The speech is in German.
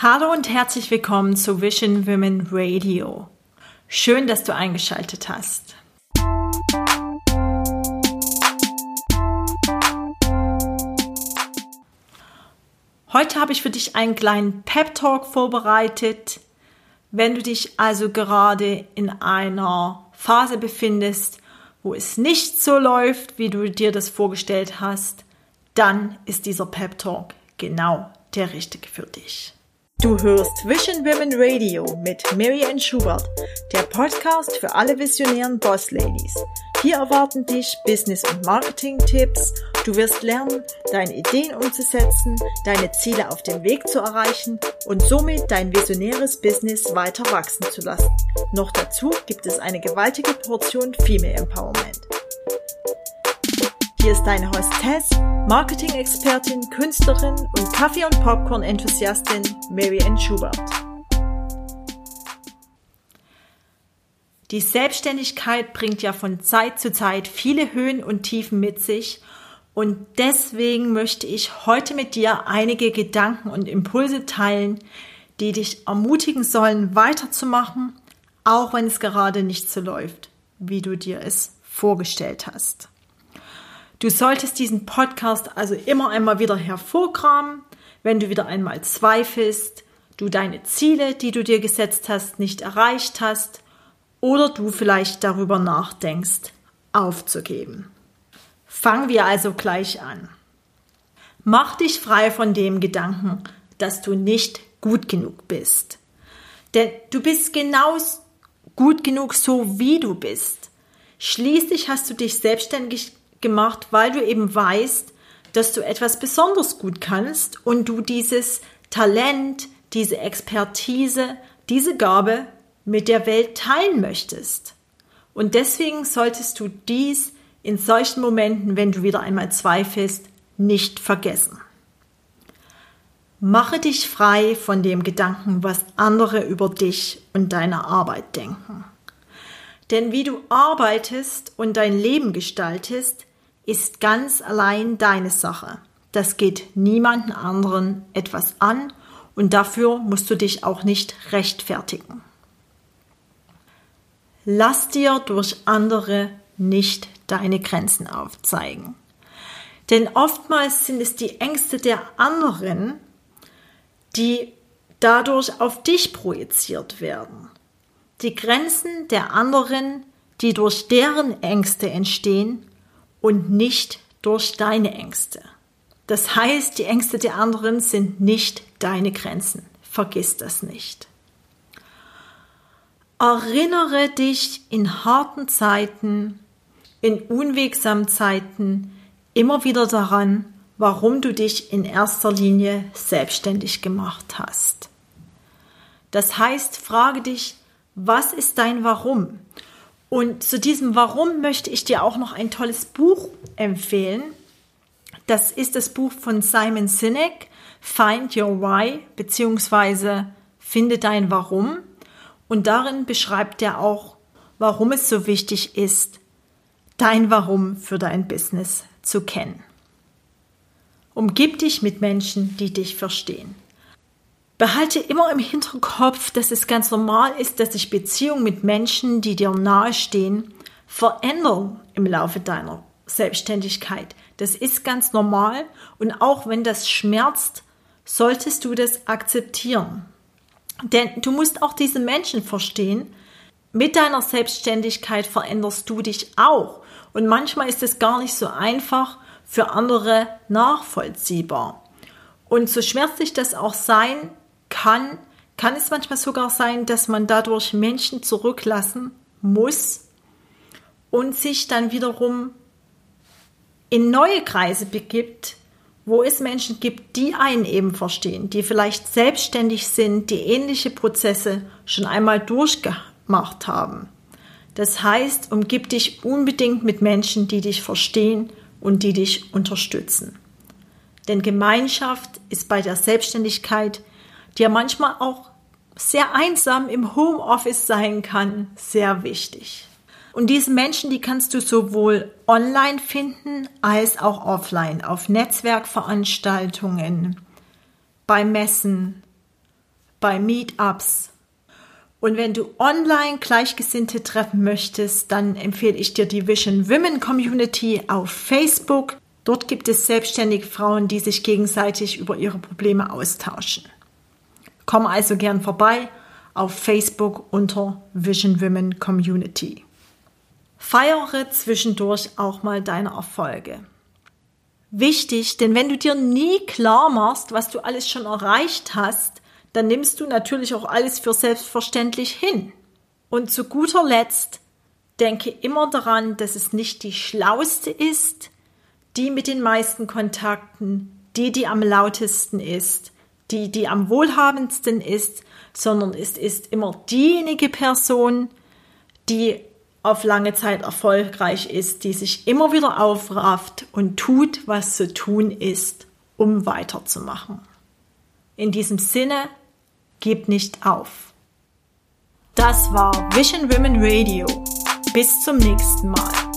Hallo und herzlich willkommen zu Vision Women Radio. Schön, dass du eingeschaltet hast. Heute habe ich für dich einen kleinen Pep Talk vorbereitet. Wenn du dich also gerade in einer Phase befindest, wo es nicht so läuft, wie du dir das vorgestellt hast, dann ist dieser Pep Talk genau der richtige für dich. Du hörst Vision Women Radio mit Marianne Schubert, der Podcast für alle visionären Boss Ladies. Hier erwarten dich Business- und Marketing-Tipps. Du wirst lernen, deine Ideen umzusetzen, deine Ziele auf dem Weg zu erreichen und somit dein visionäres Business weiter wachsen zu lassen. Noch dazu gibt es eine gewaltige Portion Female Empowerment. Hier ist deine Hostess, Marketing-Expertin, Künstlerin und Kaffee- und Popcorn-Enthusiastin Mary Ann Schubert. Die Selbstständigkeit bringt ja von Zeit zu Zeit viele Höhen und Tiefen mit sich und deswegen möchte ich heute mit dir einige Gedanken und Impulse teilen, die dich ermutigen sollen, weiterzumachen, auch wenn es gerade nicht so läuft, wie du dir es vorgestellt hast. Du solltest diesen Podcast also immer einmal wieder hervorkramen, wenn du wieder einmal zweifelst, du deine Ziele, die du dir gesetzt hast, nicht erreicht hast oder du vielleicht darüber nachdenkst, aufzugeben. Fangen wir also gleich an. Mach dich frei von dem Gedanken, dass du nicht gut genug bist. Denn du bist genau gut genug so, wie du bist. Schließlich hast du dich selbstständig gemacht, weil du eben weißt, dass du etwas besonders gut kannst und du dieses Talent, diese Expertise, diese Gabe mit der Welt teilen möchtest. Und deswegen solltest du dies in solchen Momenten, wenn du wieder einmal zweifelst, nicht vergessen. Mache dich frei von dem Gedanken, was andere über dich und deine Arbeit denken. Denn wie du arbeitest und dein Leben gestaltest, ist ganz allein deine Sache. Das geht niemanden anderen etwas an und dafür musst du dich auch nicht rechtfertigen. Lass dir durch andere nicht deine Grenzen aufzeigen. Denn oftmals sind es die Ängste der anderen, die dadurch auf dich projiziert werden. Die Grenzen der anderen, die durch deren Ängste entstehen, und nicht durch deine Ängste. Das heißt, die Ängste der anderen sind nicht deine Grenzen. Vergiss das nicht. Erinnere dich in harten Zeiten, in unwegsamen Zeiten immer wieder daran, warum du dich in erster Linie selbstständig gemacht hast. Das heißt, frage dich, was ist dein Warum? Und zu diesem Warum möchte ich dir auch noch ein tolles Buch empfehlen. Das ist das Buch von Simon Sinek, Find Your Why, beziehungsweise Finde dein Warum. Und darin beschreibt er auch, warum es so wichtig ist, dein Warum für dein Business zu kennen. Umgib dich mit Menschen, die dich verstehen. Behalte immer im Hinterkopf, dass es ganz normal ist, dass sich Beziehungen mit Menschen, die dir nahestehen, verändern im Laufe deiner Selbstständigkeit. Das ist ganz normal und auch wenn das schmerzt, solltest du das akzeptieren. Denn du musst auch diese Menschen verstehen. Mit deiner Selbstständigkeit veränderst du dich auch. Und manchmal ist es gar nicht so einfach für andere nachvollziehbar. Und so schmerzlich das auch sein kann, kann es manchmal sogar sein, dass man dadurch Menschen zurücklassen muss und sich dann wiederum in neue Kreise begibt, wo es Menschen gibt, die einen eben verstehen, die vielleicht selbstständig sind, die ähnliche Prozesse schon einmal durchgemacht haben. Das heißt, umgib dich unbedingt mit Menschen, die dich verstehen und die dich unterstützen. Denn Gemeinschaft ist bei der Selbstständigkeit ja manchmal auch sehr einsam im Homeoffice sein kann, sehr wichtig. Und diese Menschen, die kannst du sowohl online finden als auch offline, auf Netzwerkveranstaltungen, bei Messen bei Meetups. Und wenn du online Gleichgesinnte treffen möchtest, dann empfehle ich dir die Vision Women Community auf Facebook. Dort gibt es selbstständige Frauen, die sich gegenseitig über ihre Probleme austauschen. Komm also gern vorbei auf Facebook unter Vision Women Community. Feiere zwischendurch auch mal deine Erfolge. Wichtig, denn wenn du dir nie klar machst, was du alles schon erreicht hast, dann nimmst du natürlich auch alles für selbstverständlich hin. Und zu guter Letzt denke immer daran, dass es nicht die schlauste ist, die mit den meisten Kontakten, die, die am lautesten ist, die, die am wohlhabendsten ist, sondern es ist immer diejenige Person, die auf lange Zeit erfolgreich ist, die sich immer wieder aufrafft und tut, was zu tun ist, um weiterzumachen. In diesem Sinne, gib nicht auf. Das war Vision Women Radio. Bis zum nächsten Mal.